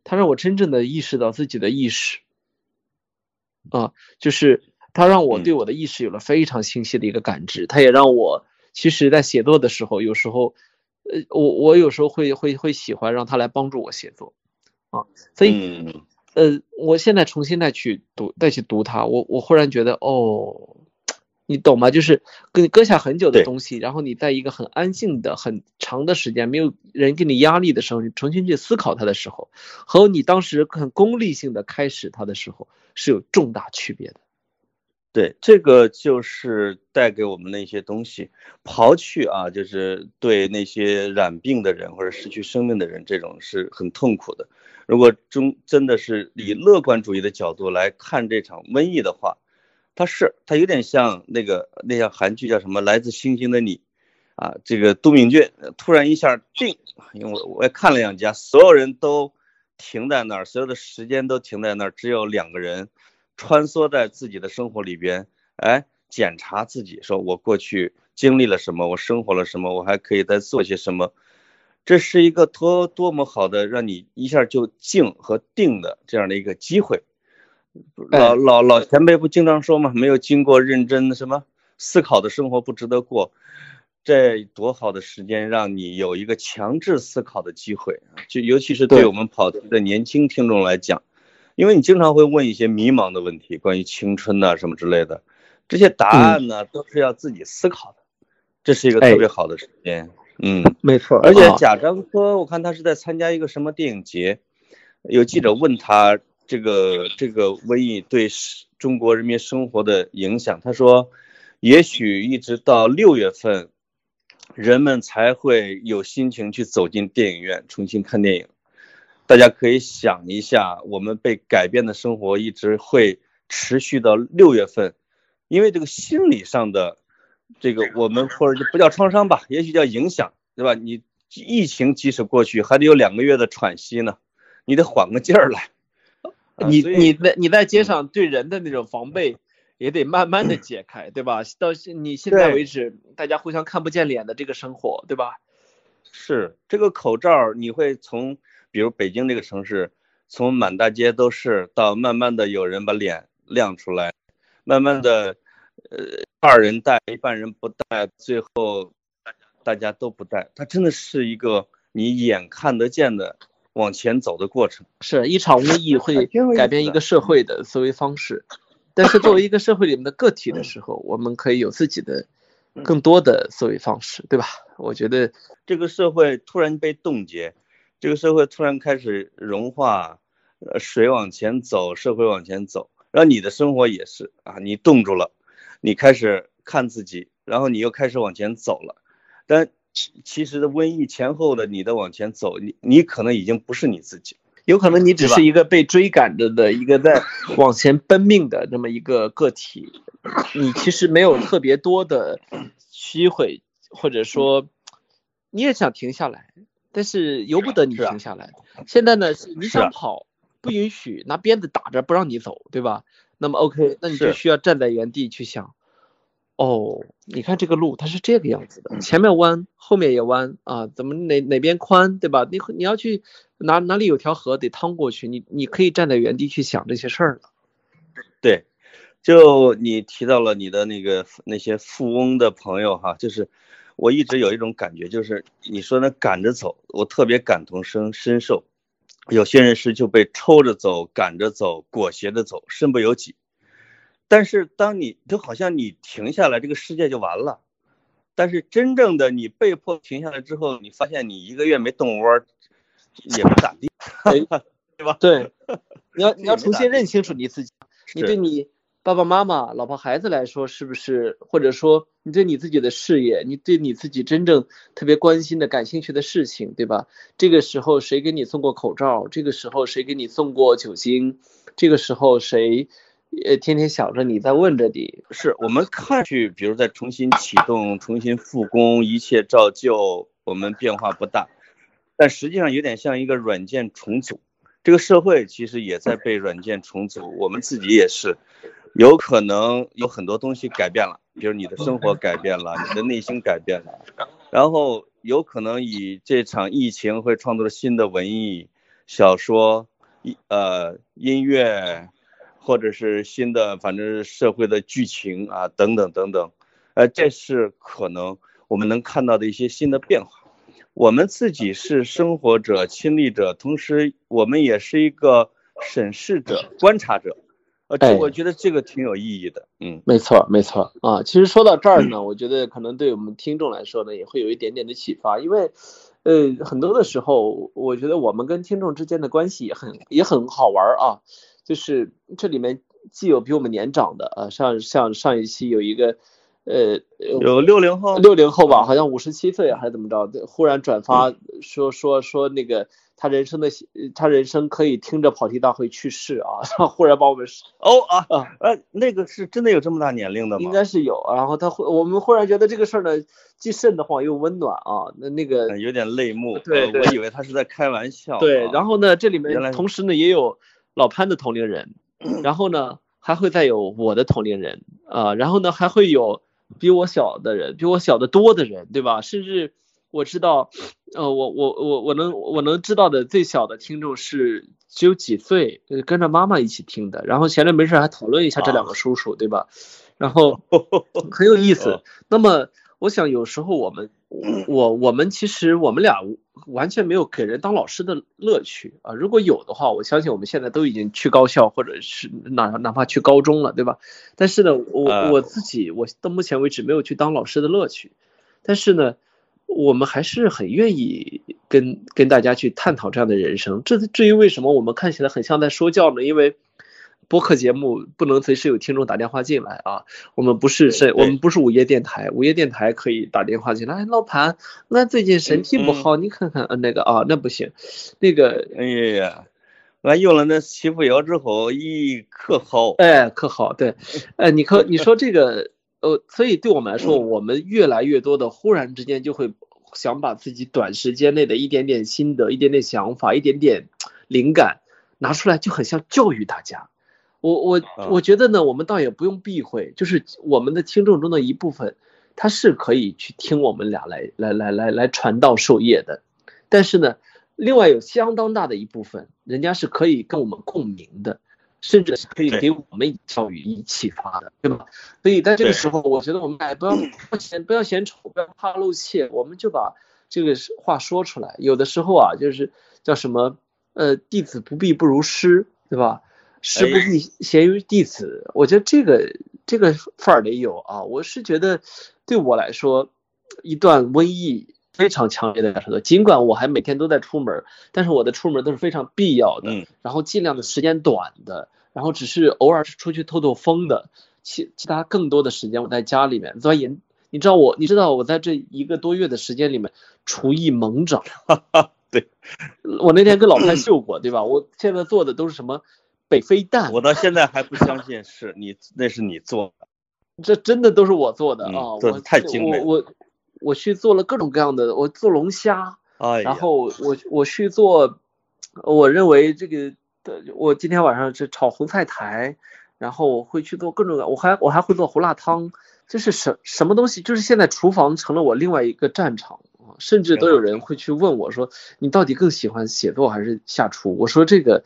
它让我真正的意识到自己的意识。啊，就是他让我对我的意识有了非常清晰的一个感知，他也让我其实，在写作的时候，有时候，呃，我我有时候会会会喜欢让他来帮助我写作，啊，所以，呃，我现在重新再去读再去读它，我我忽然觉得，哦。你懂吗？就是跟你搁下很久的东西，然后你在一个很安静的、很长的时间，没有人给你压力的时候，你重新去思考它的时候，和你当时很功利性的开始它的时候，是有重大区别的。对，这个就是带给我们的一些东西，刨去啊，就是对那些染病的人或者失去生命的人，这种是很痛苦的。如果中真的是以乐观主义的角度来看这场瘟疫的话。他是，他有点像那个那叫韩剧叫什么《来自星星的你》，啊，这个都敏俊突然一下定，因为我我也看了两家，所有人都停在那儿，所有的时间都停在那儿，只有两个人穿梭在自己的生活里边，哎，检查自己，说我过去经历了什么，我生活了什么，我还可以再做些什么，这是一个多多么好的让你一下就静和定的这样的一个机会。老老老前辈不经常说吗？没有经过认真的什么思考的生活不值得过。这多好的时间，让你有一个强制思考的机会就尤其是对我们跑题的年轻听众来讲，因为你经常会问一些迷茫的问题，关于青春呐什么之类的，这些答案呢都是要自己思考的。这是一个特别好的时间。嗯，没错。而且贾樟柯，我看他是在参加一个什么电影节，有记者问他。这个这个瘟疫对中国人民生活的影响，他说，也许一直到六月份，人们才会有心情去走进电影院重新看电影。大家可以想一下，我们被改变的生活一直会持续到六月份，因为这个心理上的这个我们或者就不叫创伤吧，也许叫影响，对吧？你疫情即使过去，还得有两个月的喘息呢，你得缓个劲儿来。你你在你在街上对人的那种防备也得慢慢的解开，对吧？到现你现在为止，大家互相看不见脸的这个生活，对吧？是这个口罩，你会从比如北京这个城市，从满大街都是，到慢慢的有人把脸亮出来，慢慢的，呃，二人戴，一半人不戴，最后大家大家都不戴，它真的是一个你眼看得见的。往前走的过程是一场瘟疫会 改变一个社会的思维方式，但是作为一个社会里面的个体的时候，我们可以有自己的更多的思维方式，对吧？我觉得这个社会突然被冻结，这个社会突然开始融化，呃，水往前走，社会往前走，然后你的生活也是啊，你冻住了，你开始看自己，然后你又开始往前走了，但。其实的瘟疫前后的你的往前走，你你可能已经不是你自己，有可能你只是一个被追赶着的一个在 往前奔命的这么一个个体，你其实没有特别多的机会，或者说你也想停下来，但是由不得你停下来。现在呢是你想跑，不允许拿鞭子打着不让你走，对吧？那么 OK，那你就需要站在原地去想。哦，你看这个路它是这个样子的，前面弯，后面也弯啊，怎么哪哪边宽，对吧？你你要去哪哪里有条河得趟过去，你你可以站在原地去想这些事儿了。对，就你提到了你的那个那些富翁的朋友哈，就是我一直有一种感觉，就是你说那赶着走，我特别感同身身受。有些人是就被抽着走、赶着走、裹挟着走，身不由己。但是当你就好像你停下来，这个世界就完了。但是真正的你被迫停下来之后，你发现你一个月没动窝，也不咋地，对吧？对，你要 你要重新认清楚你自己，你对你爸爸妈妈、老婆孩子来说，是不是？或者说你对你自己的事业，你对你自己真正特别关心的、感兴趣的事情，对吧？这个时候谁给你送过口罩？这个时候谁给你送过酒精？这个时候谁？呃，天天想着你在问着你，是我们看去，比如在重新启动、重新复工，一切照旧，我们变化不大，但实际上有点像一个软件重组。这个社会其实也在被软件重组，我们自己也是，有可能有很多东西改变了，比如你的生活改变了，你的内心改变了，然后有可能以这场疫情会创作新的文艺小说、一呃音乐。或者是新的，反正社会的剧情啊，等等等等，呃，这是可能我们能看到的一些新的变化。我们自己是生活者、亲历者，同时我们也是一个审视者、观察者。呃，这我觉得这个挺有意义的。嗯，没错，没错啊。其实说到这儿呢，我觉得可能对我们听众来说呢，也会有一点点的启发，因为呃，很多的时候，我觉得我们跟听众之间的关系也很也很好玩啊。就是这里面既有比我们年长的啊，像像上一期有一个，呃，有六零后，六零后吧，好像五十七岁还是怎么着，忽然转发说说说那个他人生的他人生可以听着跑题大会去世啊，然后忽然把我们哦啊啊，呃，那个是真的有这么大年龄的吗？应该是有，然后他我们忽然觉得这个事儿呢，既瘆得慌又温暖啊，那那个有点泪目，对，我以为他是在开玩笑，对，然后呢，这里面同时呢也有。老潘的同龄人，然后呢，还会再有我的同龄人啊，然后呢，还会有比我小的人，比我小的多的人，对吧？甚至我知道，呃，我我我我能我能知道的最小的听众是只有几岁，跟着妈妈一起听的，然后闲着没事还讨论一下这两个叔叔，对吧？然后 很有意思。那么。我想有时候我们，我我们其实我们俩完全没有给人当老师的乐趣啊。如果有的话，我相信我们现在都已经去高校或者是哪哪怕去高中了，对吧？但是呢，我我自己我到目前为止没有去当老师的乐趣。但是呢，我们还是很愿意跟跟大家去探讨这样的人生。这至于为什么我们看起来很像在说教呢？因为。播客节目不能随时有听众打电话进来啊！我们不是是，我们不是午夜电台，午夜电台可以打电话进来。老潘，俺最近身体不好，你看看，那个啊，那不行，那个，哎呀，俺用了那洗肤药之后，咦，可好，哎，可好，对，哎，你可你说这个，呃，所以对我们来说，我们越来越多的忽然之间就会想把自己短时间内的一点点心得、一点点想法、一点点灵感拿出来，就很像教育大家。我我我觉得呢，我们倒也不用避讳，就是我们的听众中的一部分，他是可以去听我们俩来来来来来传道授业的，但是呢，另外有相当大的一部分，人家是可以跟我们共鸣的，甚至是可以给我们教育以启发的，对吧？所以在这个时候，我觉得我们哎不要不要嫌不要嫌丑，不要怕露怯，我们就把这个话说出来。有的时候啊，就是叫什么呃，弟子不必不如师，对吧？师不必贤于弟子，我觉得这个这个范儿得有啊。我是觉得，对我来说，一段瘟疫非常强烈的感受的。尽管我还每天都在出门，但是我的出门都是非常必要的，然后尽量的时间短的，然后只是偶尔是出去透透风的。其其他更多的时间我在家里面钻研。你知道我，你知道我在这一个多月的时间里面厨艺猛涨。对，我那天跟老潘秀过，对吧？我现在做的都是什么？北非蛋，我到现在还不相信是你 那是你做的，这真的都是我做的啊！做的太精美，我我我去做了各种各样的，我做龙虾，然后我我去做，我认为这个的我今天晚上是炒红菜苔，然后我会去做各种，我还我还会做胡辣汤，这是什什么东西？就是现在厨房成了我另外一个战场啊，甚至都有人会去问我说，你到底更喜欢写作还是下厨？我说这个。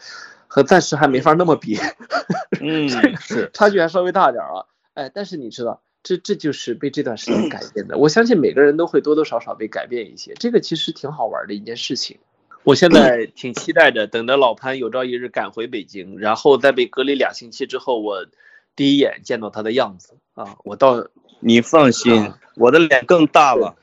和暂时还没法那么比。嗯，是，差距还稍微大点啊。哎，但是你知道，这这就是被这段时间改变的。我相信每个人都会多多少少被改变一些。这个其实挺好玩的一件事情。我现在 挺期待着，等着老潘有朝一日赶回北京，然后再被隔离两星期之后，我第一眼见到他的样子。啊，我到，你放心，我的脸更大了。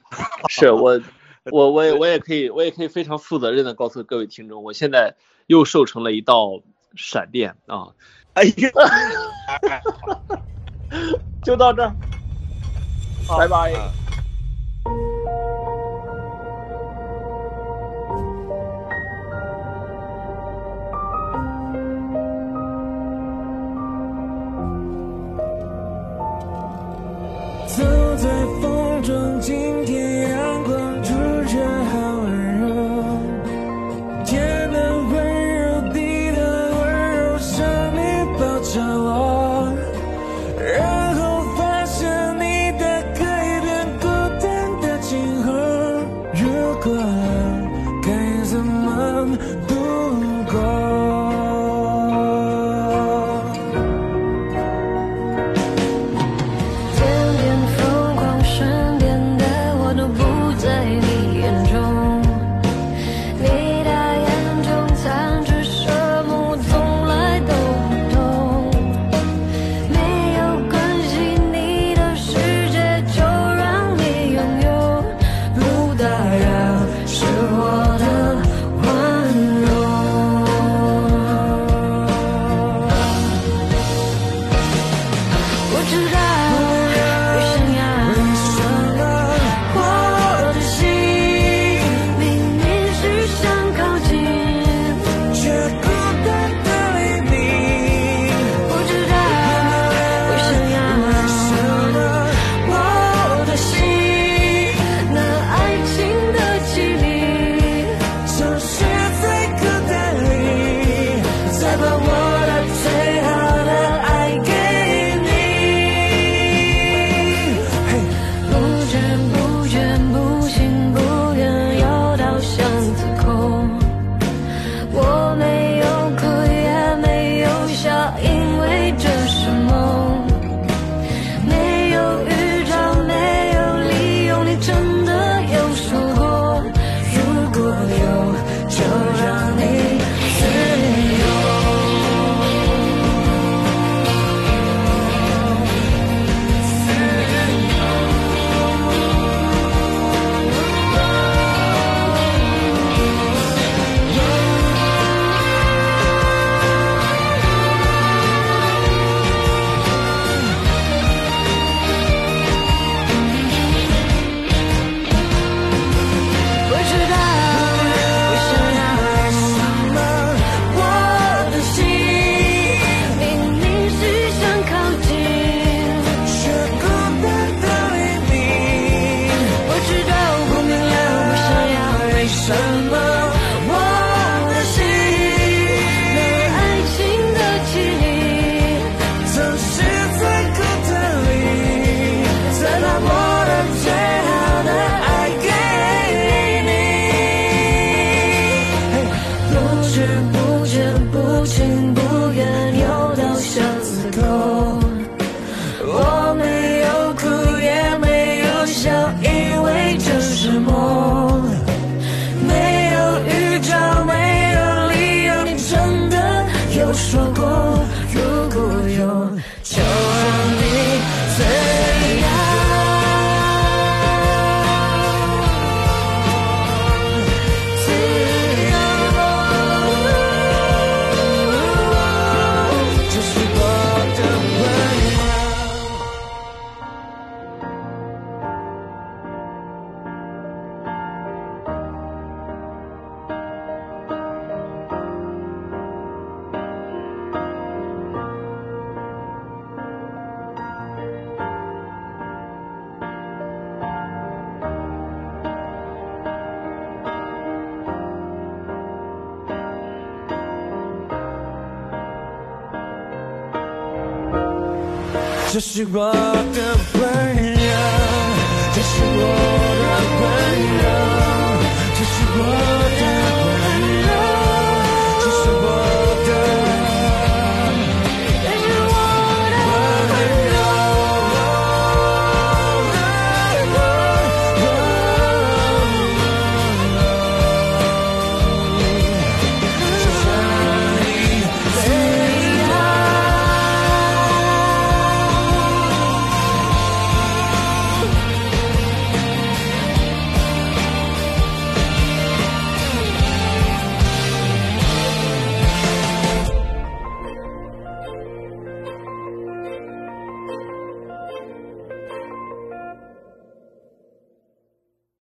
是我。我我也我也可以，我也可以非常负责任的告诉各位听众，我现在又瘦成了一道闪电啊！哎呀，就到这儿，拜拜。you?